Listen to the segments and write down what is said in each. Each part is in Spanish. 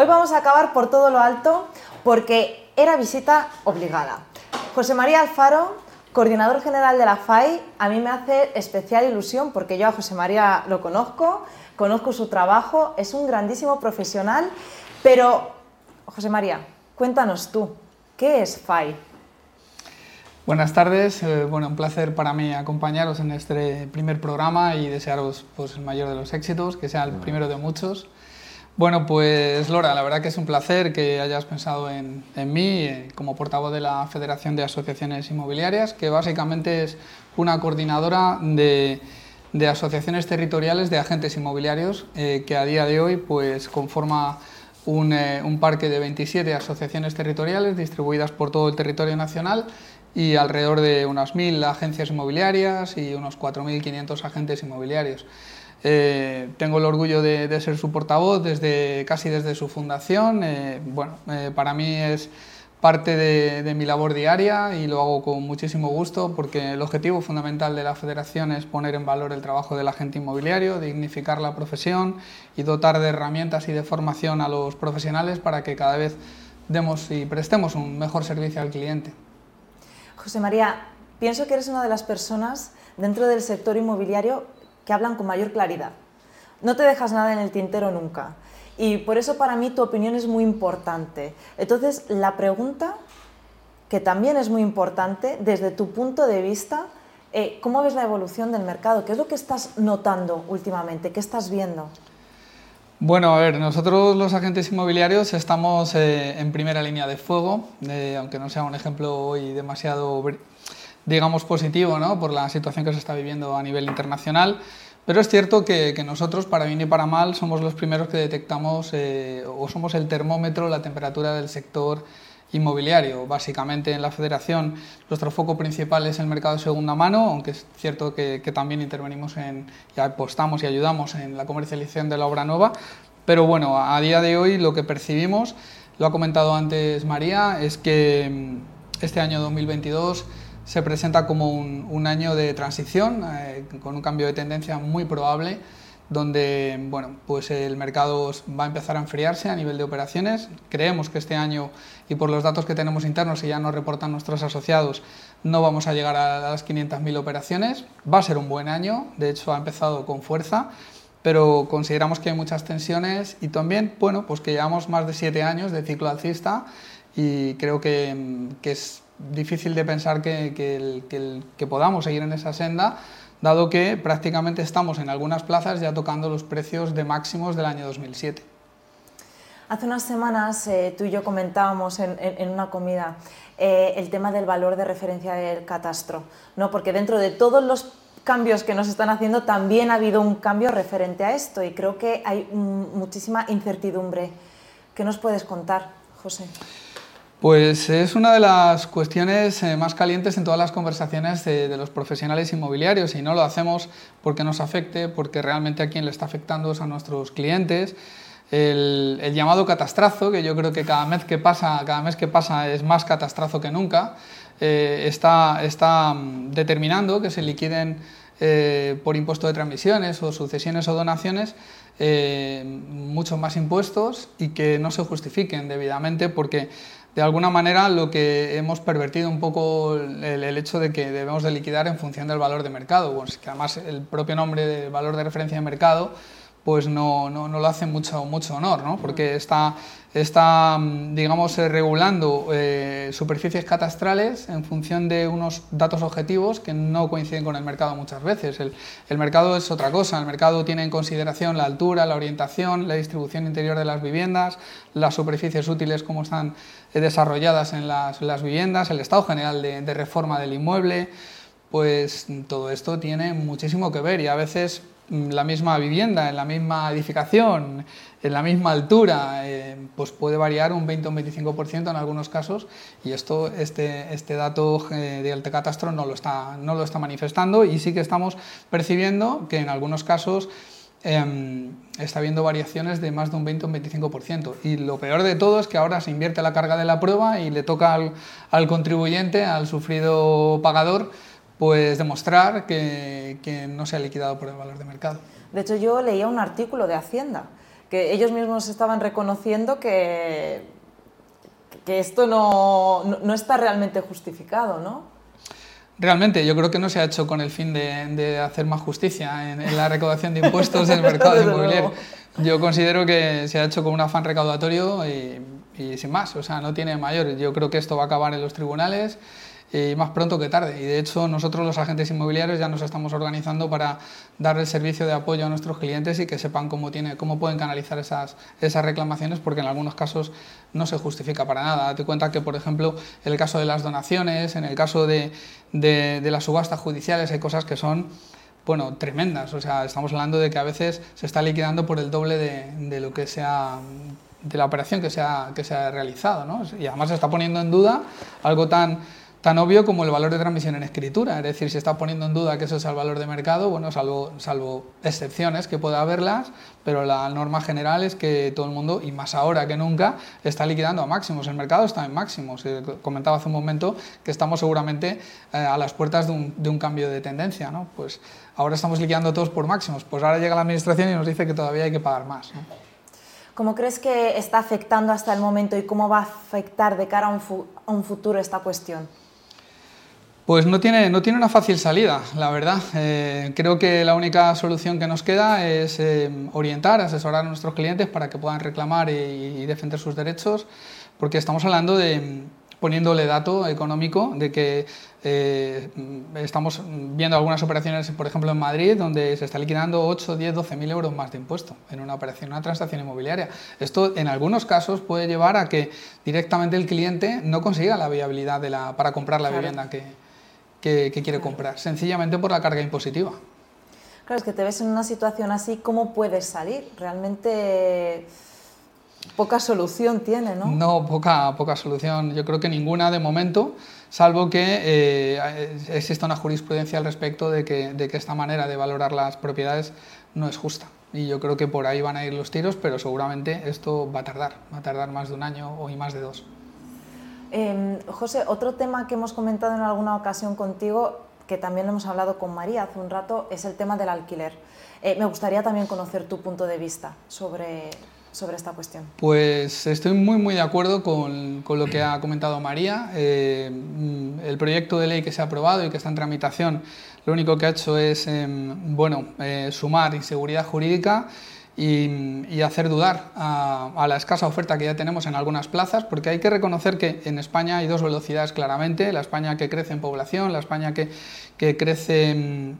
Hoy vamos a acabar por todo lo alto porque era visita obligada. José María Alfaro, coordinador general de la FAI, a mí me hace especial ilusión porque yo a José María lo conozco, conozco su trabajo, es un grandísimo profesional, pero José María, cuéntanos tú, ¿qué es FAI? Buenas tardes, eh, bueno, un placer para mí acompañaros en este primer programa y desearos pues, el mayor de los éxitos, que sea el primero de muchos. Bueno, pues Lora, la verdad que es un placer que hayas pensado en, mí eh, como portavoz de la Federación de Asociaciones Inmobiliarias, que básicamente es una coordinadora de, asociaciones territoriales de agentes inmobiliarios eh, que a día de hoy pues conforma un, un, parque de 27 asociaciones territoriales distribuidas por todo el territorio nacional y alrededor de unas 1.000 agencias inmobiliarias y unos 4.500 agentes inmobiliarios. Eh, tengo el orgullo de, ser su portavoz desde, casi desde su fundación. Eh, bueno, eh, para mí es parte de, de, mi labor diaria y lo hago con muchísimo gusto porque el objetivo fundamental de la federación es poner en valor el trabajo del agente inmobiliario, dignificar la profesión y dotar de herramientas y de formación a los profesionales para que cada vez demos y prestemos un mejor servicio al cliente. José María, pienso que eres una de las personas dentro del sector inmobiliario que hablan con mayor claridad. No te dejas nada en el tintero nunca. Y por eso para mí tu opinión es muy importante. Entonces, la pregunta, que también es muy importante, desde tu punto de vista, eh, ¿cómo ves la evolución del mercado? ¿Qué es lo que estás notando últimamente? ¿Qué estás viendo? Bueno, a ver, nosotros los agentes inmobiliarios estamos eh, en primera línea de fuego, eh, aunque no sea un ejemplo hoy demasiado, digamos, positivo, ¿no? Por la situación que se está viviendo a nivel internacional. Pero es cierto que, nosotros, para bien y para mal, somos los primeros que detectamos eh, o somos el termómetro, la temperatura del sector inmobiliario. Básicamente en la federación nuestro foco principal es el mercado de segunda mano, aunque es cierto que, también intervenimos en, y apostamos y ayudamos en la comercialización de la obra nueva. Pero bueno, a día de hoy lo que percibimos, lo ha comentado antes María, es que mm, este año 2022 se presenta como un, año de transición, eh, con un cambio de tendencia muy probable donde bueno, pues el mercado va a empezar a enfriarse a nivel de operaciones. Creemos que este año, y por los datos que tenemos internos y ya nos reportan nuestros asociados, no vamos a llegar a las 500.000 operaciones. Va a ser un buen año, de hecho ha empezado con fuerza, pero consideramos que hay muchas tensiones y también, bueno, pues que llevamos más de siete años de ciclo alcista y creo que, es difícil de pensar que, que podamos seguir en esa senda dado que prácticamente estamos en algunas plazas ya tocando los precios de máximos del año 2007. Hace unas semanas eh, tú y yo comentábamos en, una comida eh, el tema del valor de referencia del catastro, ¿no? porque dentro de todos los cambios que nos están haciendo también ha habido un cambio referente a esto y creo que hay muchísima incertidumbre. ¿Qué nos puedes contar, José? Pues es una de las cuestiones eh, más calientes en todas las conversaciones de, los profesionales inmobiliarios y no lo hacemos porque nos afecte, porque realmente a quien le está afectando es a nuestros clientes. El, llamado catastrazo, que yo creo que cada mes que pasa, cada mes que pasa es más catastrazo que nunca, eh, está, mm, determinando que se liquiden eh, por impuesto de transmisiones o sucesiones o donaciones muchos más impuestos y que no se justifiquen debidamente porque de alguna manera lo que hemos pervertido un poco el, hecho de que debemos de liquidar en función del valor de mercado, pues que además el propio nombre de valor de referencia de mercado pues no, no, no, lo hace mucho, mucho honor, ¿no? porque está, está digamos, eh, regulando eh, superficies catastrales en función de unos datos objetivos que no coinciden con el mercado muchas veces. El, el, mercado es otra cosa, el mercado tiene en consideración la altura, la orientación, la distribución interior de las viviendas, las superficies útiles, cómo están desarrolladas en las, viviendas, el estado general de, de reforma del inmueble, pues todo esto tiene muchísimo que ver y a veces Mm, la misma vivienda, en la misma edificación, en la misma altura, eh, pues puede variar un 20 o un 25% en algunos casos y esto, este, este dato eh, de Altecatastro no lo, está, no lo está manifestando y sí que estamos percibiendo que en algunos casos em, está habiendo variaciones de más de un 20 o un 25%. Y lo peor de todo es que ahora se invierte la carga de la prueba y le toca al, al contribuyente, al sufrido pagador, pues demostrar que, no se ha liquidado por el valor de mercado. De hecho, yo leía un artículo de Hacienda que ellos mismos estaban reconociendo que, que esto no, no, está realmente justificado, ¿no? Realmente, yo creo que no se ha hecho con el fin de, de hacer más justicia en, la recaudación de impuestos del mercado inmobiliario. Yo considero que se ha hecho con un afán recaudatorio y, y sin más, o sea, no tiene mayor. Yo creo que esto va a acabar en los tribunales y más pronto que tarde. Y de hecho nosotros los agentes inmobiliarios ya nos estamos organizando para dar el servicio de apoyo a nuestros clientes y que sepan cómo, tiene, cómo pueden canalizar esas, esas reclamaciones porque en algunos casos no se justifica para nada. Date cuenta que, por ejemplo, en el caso de las donaciones, en el caso de, de, las subastas judiciales, hay cosas que son bueno, tremendas. O sea, estamos hablando de que a veces se está liquidando por el doble de, de lo que sea de la operación que se ha, que se ha realizado. ¿no? Y además se está poniendo en duda algo tan tan obvio como el valor de transmisión en escritura. Es decir, si está poniendo en duda que eso es el valor de mercado, bueno, salvo, salvo excepciones que pueda haberlas, pero la norma general es que todo el mundo, y más ahora que nunca, está liquidando a máximos. El mercado está en máximos. Eh, comentaba hace un momento que estamos seguramente eh, a las puertas de un, de un, cambio de tendencia. ¿no? Pues ahora estamos liquidando todos por máximos. Pues ahora llega la administración y nos dice que todavía hay que pagar más. ¿Cómo crees que está afectando hasta el momento y cómo va a afectar de cara a un futuro esta cuestión? Pues no tiene, no tiene una fácil salida, la verdad. Eh, creo que la única solución que nos queda es eh, orientar, asesorar a nuestros clientes para que puedan reclamar y, defender sus derechos, porque estamos hablando de poniéndole dato económico de que eh, estamos viendo algunas operaciones, por ejemplo en Madrid, donde se está liquidando 8, 10, 12 mil euros más de impuesto en una operación, una transacción inmobiliaria. Esto en algunos casos puede llevar a que directamente el cliente no consiga la viabilidad de la, para comprar la vivienda que, que, quiere comprar, sencillamente por la carga impositiva. Claro, es que te ves en una situación así, ¿cómo puedes salir? Realmente poca solución tiene, ¿no? No, poca, poca solución. Yo creo que ninguna de momento, salvo que eh, exista una jurisprudencia al respecto de que, de que esta manera de valorar las propiedades no es justa. Y yo creo que por ahí van a ir los tiros, pero seguramente esto va a tardar, va a tardar más de un año o y más de dos. Em, José, otro tema que hemos comentado en alguna ocasión contigo, que también hemos hablado con María hace un rato, es el tema del alquiler. Eh, me gustaría también conocer tu punto de vista sobre, sobre esta cuestión. Pues estoy muy, muy de acuerdo con, con lo que ha comentado María. Eh, el proyecto de ley que se ha aprobado y que está en tramitación, lo único que ha hecho es em, bueno, eh, sumar inseguridad jurídica y, hacer dudar a, la escasa oferta que ya tenemos en algunas plazas, porque hay que reconocer que en España hay dos velocidades claramente, la España que crece en población, la España que, que crece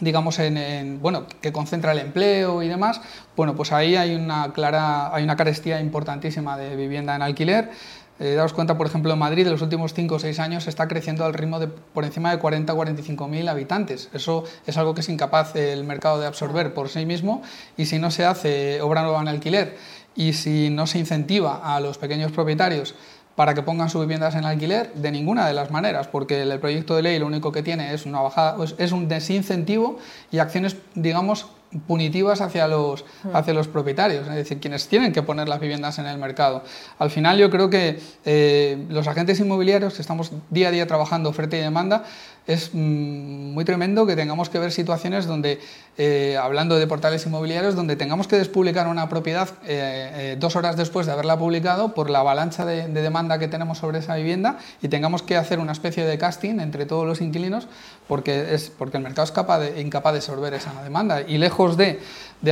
digamos en, bueno que concentra el empleo y demás bueno pues ahí hay una clara hay una carestía importantísima de vivienda en alquiler eh, daos cuenta, por ejemplo, en Madrid, en los últimos 5 o 6 años está creciendo al ritmo de por encima de 40 o 45 mil habitantes. Eso es algo que es incapaz el mercado de absorber por sí mismo y si no se hace obra nueva en alquiler y si no se incentiva a los pequeños propietarios para que pongan sus viviendas en alquiler de ninguna de las maneras, porque el proyecto de ley lo único que tiene es una bajada, es un desincentivo y acciones, digamos, punitivas hacia los, hmm. hacia los propietarios, es decir, quienes tienen que poner las viviendas en el mercado. Al final yo creo que eh, los agentes inmobiliarios que estamos día a día trabajando oferta y demanda, es mm, muy tremendo que tengamos que ver situaciones donde, eh, hablando de portales inmobiliarios, donde tengamos que despublicar una propiedad eh, dos horas después de haberla publicado por la avalancha de, demanda que tenemos sobre esa vivienda y tengamos que hacer una especie de casting entre todos los inquilinos porque, es, porque el mercado es capaz de, incapaz de absorber esa demanda. Y de,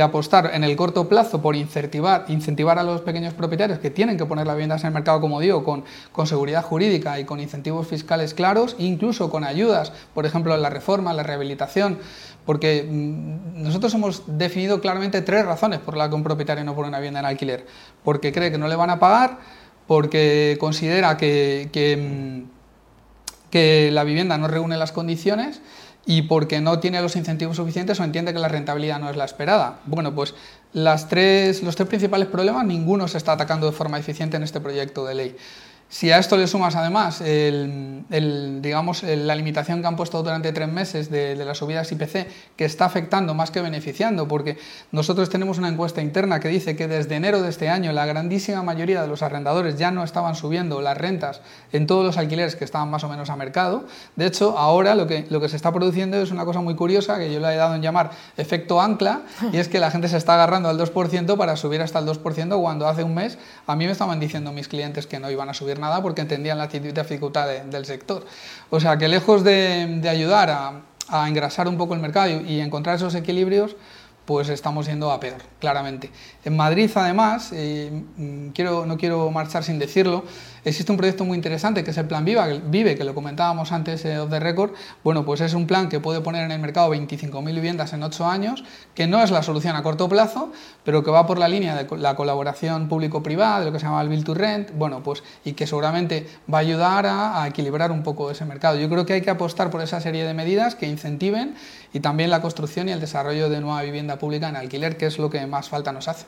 apostar en el corto plazo por incentivar, incentivar a los pequeños propietarios que tienen que poner las viviendas en el mercado, como digo, con, con seguridad jurídica y con incentivos fiscales claros, incluso con ayudas, por ejemplo, en la reforma, la rehabilitación, porque mm, nosotros hemos definido claramente tres razones por las que un propietario no pone una vivienda en alquiler. Porque cree que no le van a pagar, porque considera que, que mm, que la vivienda no reúne las condiciones y porque no tiene los incentivos suficientes o entiende que la rentabilidad no es la esperada. Bueno, pues tres, los tres principales problemas ninguno se está atacando de forma eficiente en este proyecto de ley. Si a esto le sumas además el, digamos, la limitación que han puesto durante tres meses de, las subidas IPC, que está afectando más que beneficiando, porque nosotros tenemos una encuesta interna que dice que desde enero de este año la grandísima mayoría de los arrendadores ya no estaban subiendo las rentas en todos los alquileres que estaban más o menos a mercado. De hecho, ahora lo que, lo que se está produciendo es una cosa muy curiosa que yo le he dado en llamar efecto ancla, y es que la gente se está agarrando al 2% para subir hasta el 2% cuando hace un mes a mí me estaban diciendo mis clientes que no iban a subir nada porque entendían la dificultad del sector. O sea que lejos de, ayudar a, engrasar un poco el mercado y, encontrar esos equilibrios, pues estamos yendo a peor, claramente. En Madrid, además, eh, mm, quiero, no quiero marchar sin decirlo, Existe un proyecto muy interesante que es el Plan Vive, que lo comentábamos antes de eh, the record. Bueno, pues es un plan que puede poner en el mercado 25.000 viviendas en 8 años, que no es la solución a corto plazo, pero que va por la línea de la colaboración público-privada, de lo que se llama el Build to Rent, bueno, pues y que seguramente va a ayudar a, a equilibrar un poco ese mercado. Yo creo que hay que apostar por esa serie de medidas que incentiven y también la construcción y el desarrollo de nueva vivienda pública en alquiler, que es lo que más falta nos hace.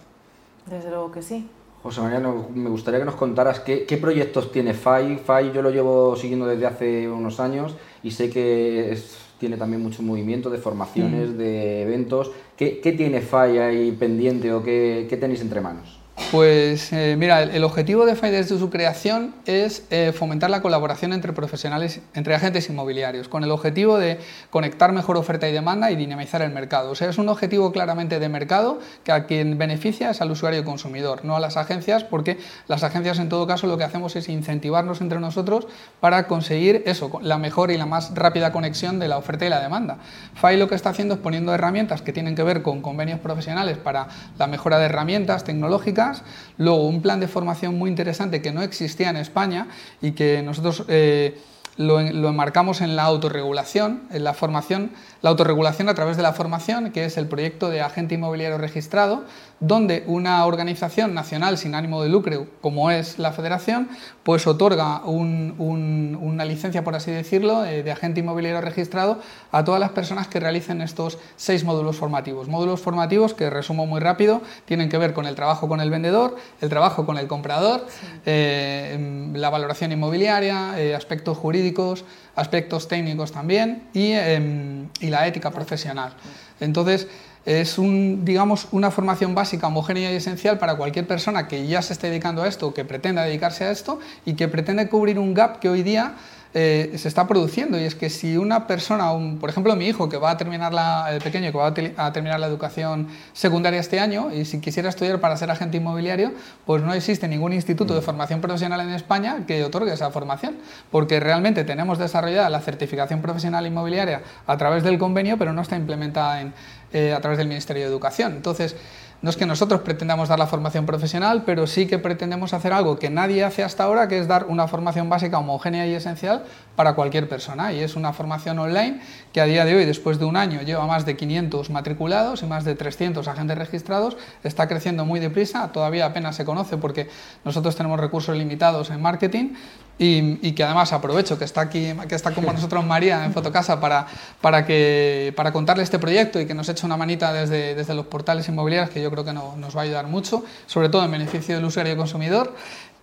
Desde luego que sí. José María, me gustaría que nos contaras qué, proyectos tiene FAI. FAI yo lo llevo siguiendo desde hace unos años y sé que tiene también mucho movimiento de formaciones, mm. de eventos. ¿Qué, tiene FAI ahí pendiente o qué, qué tenéis entre manos? Pues eh, mira, el, objetivo de FAI desde su creación es eh, fomentar la colaboración entre profesionales, entre agentes inmobiliarios, con el objetivo de conectar mejor oferta y demanda y dinamizar el mercado. O sea, es un objetivo claramente de mercado que a quien beneficia es al usuario consumidor, no a las agencias, porque las agencias en todo caso lo que hacemos es incentivarnos entre nosotros para conseguir eso, la mejor y la más rápida conexión de la oferta y la demanda. FAI lo que está haciendo es poniendo herramientas que tienen que ver con convenios profesionales para la mejora de herramientas tecnológicas Luego, un plan de formación muy interesante que no existía en España y que nosotros eh, lo, lo, enmarcamos en la autorregulación, en la formación, la autorregulación a través de la formación, que es el proyecto de agente inmobiliario registrado, donde una organización nacional sin ánimo de lucro, como es la Federación, pues otorga una licencia, por así decirlo, eh, de agente inmobiliario registrado a todas las personas que realicen estos seis módulos formativos. Módulos formativos que, resumo muy rápido, tienen que ver con el trabajo con el vendedor, el trabajo con el comprador, eh, la valoración inmobiliaria, eh, aspectos jurídicos, aspectos técnicos también y, em, y la ética profesional. Entonces, es un, digamos, una formación básica, homogénea y esencial para cualquier persona que ya se esté dedicando a esto que pretenda dedicarse a esto y que pretende cubrir un gap que hoy día eh, se está produciendo y es que si una persona, un, por ejemplo mi hijo que va a terminar la, el pequeño que va a, terminar la educación secundaria este año y si quisiera estudiar para ser agente inmobiliario, pues no existe ningún instituto de formación profesional en España que otorgue esa formación, porque realmente tenemos desarrollada la certificación profesional inmobiliaria a través del convenio, pero no está implementada en, eh, a través del Ministerio de Educación. Entonces, no es que nosotros pretendamos dar la formación profesional, pero sí que pretendemos hacer algo que nadie hace hasta ahora, que es dar una formación básica homogénea y esencial para cualquier persona. Y es una formación online que a día de hoy, después de un año, lleva más de 500 matriculados y más de 300 agentes registrados. Está creciendo muy deprisa, todavía apenas se conoce porque nosotros tenemos recursos limitados en marketing, y, que además aprovecho que está aquí, que está con nosotros María en Fotocasa para, para, que, para contarle este proyecto y que nos eche una manita desde, desde los portales inmobiliarios, que yo creo que nos va a ayudar mucho, sobre todo en beneficio del usuario y consumidor.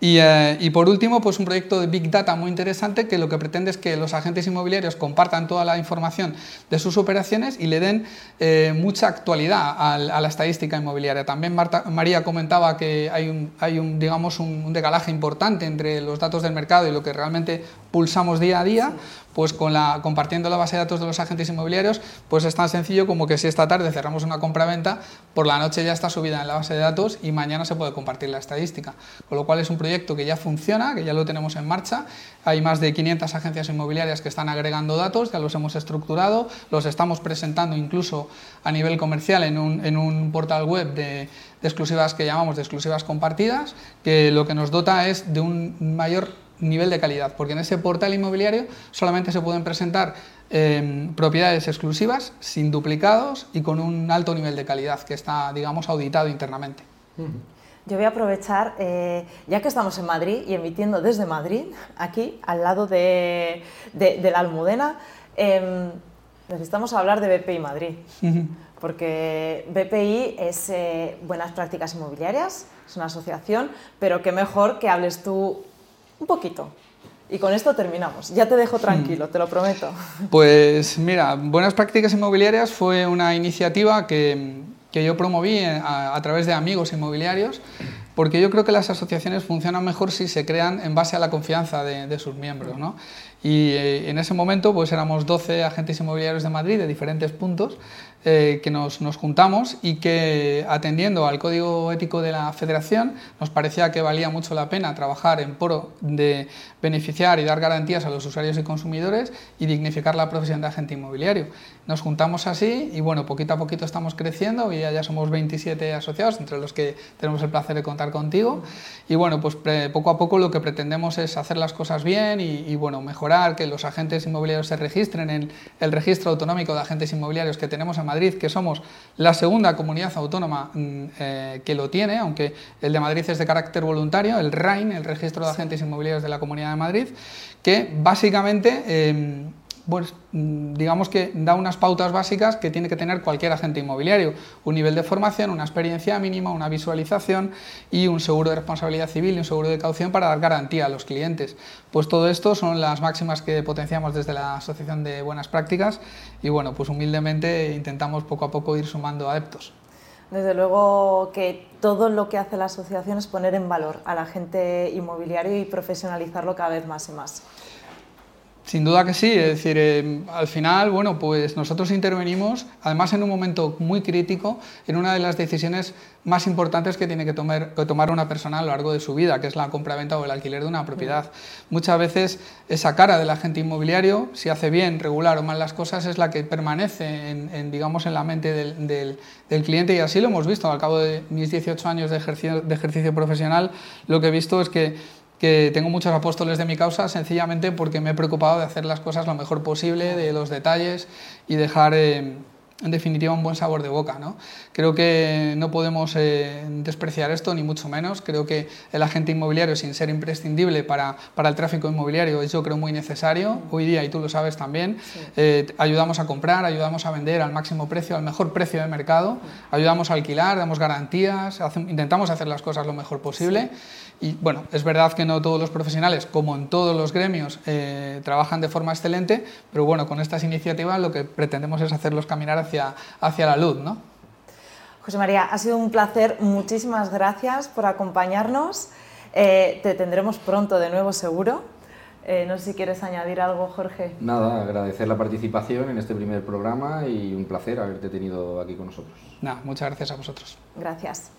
Eh, y, por último, pues un proyecto de Big Data muy interesante que lo que pretende es que los agentes inmobiliarios compartan toda la información de sus operaciones y le den eh, mucha actualidad a, la estadística inmobiliaria. También María comentaba que hay un, hay un digamos, un, decalaje importante entre los datos del mercado y lo que realmente pulsamos día a día pues con la, compartiendo la base de datos de los agentes inmobiliarios, pues es tan sencillo como que si esta tarde cerramos una compra-venta, por la noche ya está subida en la base de datos y mañana se puede compartir la estadística. Con lo cual es un proyecto que ya funciona, que ya lo tenemos en marcha. Hay más de 500 agencias inmobiliarias que están agregando datos, ya los hemos estructurado, los estamos presentando incluso a nivel comercial en un, en un portal web de, de exclusivas que llamamos de exclusivas compartidas, que lo que nos dota es de un mayor nivel de calidad, porque en ese portal inmobiliario solamente se pueden presentar em, propiedades exclusivas, sin duplicados y con un alto nivel de calidad que está, digamos, auditado internamente. Yo voy a aprovechar, eh, ya que estamos en Madrid y emitiendo desde Madrid, aquí, al lado de, la Almudena, em, necesitamos hablar de BPI Madrid, porque BPI es eh, Buenas Prácticas Inmobiliarias, es una asociación, pero qué mejor que hables tú Un poquito. Y con esto terminamos. Ya te dejo tranquilo, te lo prometo. Pues mira, Buenas Prácticas Inmobiliarias fue una iniciativa que, que yo promoví a, a, través de amigos inmobiliarios, porque yo creo que las asociaciones funcionan mejor si se crean en base a la confianza de, de sus miembros. ¿no? Y eh, en ese momento pues éramos 12 agentes inmobiliarios de Madrid de diferentes puntos eh, que nos, nos, juntamos y que atendiendo al código ético de la federación nos parecía que valía mucho la pena trabajar en pro de beneficiar y dar garantías a los usuarios y consumidores y dignificar la profesión de agente inmobiliario. Nos juntamos así y bueno, poquito a poquito estamos creciendo y ya, ya somos 27 asociados, entre los que tenemos el placer de contar contigo. Y bueno, pues poco a poco lo que pretendemos es hacer las cosas bien y, bueno, mejorar, que los agentes inmobiliarios se registren en el registro autonómico de agentes inmobiliarios que tenemos en Madrid, que somos la segunda comunidad autónoma mm, eh, que lo tiene, aunque el de Madrid es de carácter voluntario, el RAIN, el Registro de Agentes Inmobiliarios de la Comunidad de Madrid, que básicamente... Eh, pues, digamos que da unas pautas básicas que tiene que tener cualquier agente inmobiliario. Un nivel de formación, una experiencia mínima, una visualización y un seguro de responsabilidad civil y un seguro de caución para dar garantía a los clientes. Pues todo esto son las máximas que potenciamos desde la Asociación de Buenas Prácticas y bueno, pues humildemente intentamos poco a poco ir sumando adeptos. Desde luego que todo lo que hace la asociación es poner en valor al agente inmobiliario y profesionalizarlo cada vez más y más. Sin duda que sí, es decir, eh, al final, bueno, pues nosotros intervenimos, además en un momento muy crítico, en una de las decisiones más importantes que tiene que tomar, que tomar una persona a lo largo de su vida, que es la compra-venta o el alquiler de una propiedad. Muchas veces esa cara del agente inmobiliario, si hace bien, regular o mal las cosas, es la que permanece en, digamos, en la mente del, cliente y así lo hemos visto. Al cabo de mis 18 años de ejercicio profesional, lo que he visto es que que tengo muchos apóstoles de mi causa sencillamente porque me he preocupado de hacer las cosas lo mejor posible, de los detalles y dejar eh, en definitiva un buen sabor de boca. ¿no? Creo que no podemos eh, despreciar esto, ni mucho menos. Creo que el agente inmobiliario, sin ser imprescindible para, para, el tráfico inmobiliario, es yo creo muy necesario. Hoy día, y tú lo sabes también, sí. eh, ayudamos a comprar, ayudamos a vender al máximo precio, al mejor precio de mercado, ayudamos a alquilar, damos garantías, hace, intentamos hacer las cosas lo mejor posible. Sí. Y bueno, es verdad que no todos los profesionales, como en todos los gremios, eh, trabajan de forma excelente, pero bueno, con estas iniciativas lo que pretendemos es hacerlos caminar hacia, hacia la luz, ¿no? José María, ha sido un placer. Muchísimas gracias por acompañarnos. Eh, te tendremos pronto de nuevo, seguro. Eh, no sé si quieres añadir algo, Jorge. Nada, agradecer la participación en este primer programa y un placer haberte tenido aquí con nosotros. Nada, muchas gracias a vosotros. Gracias.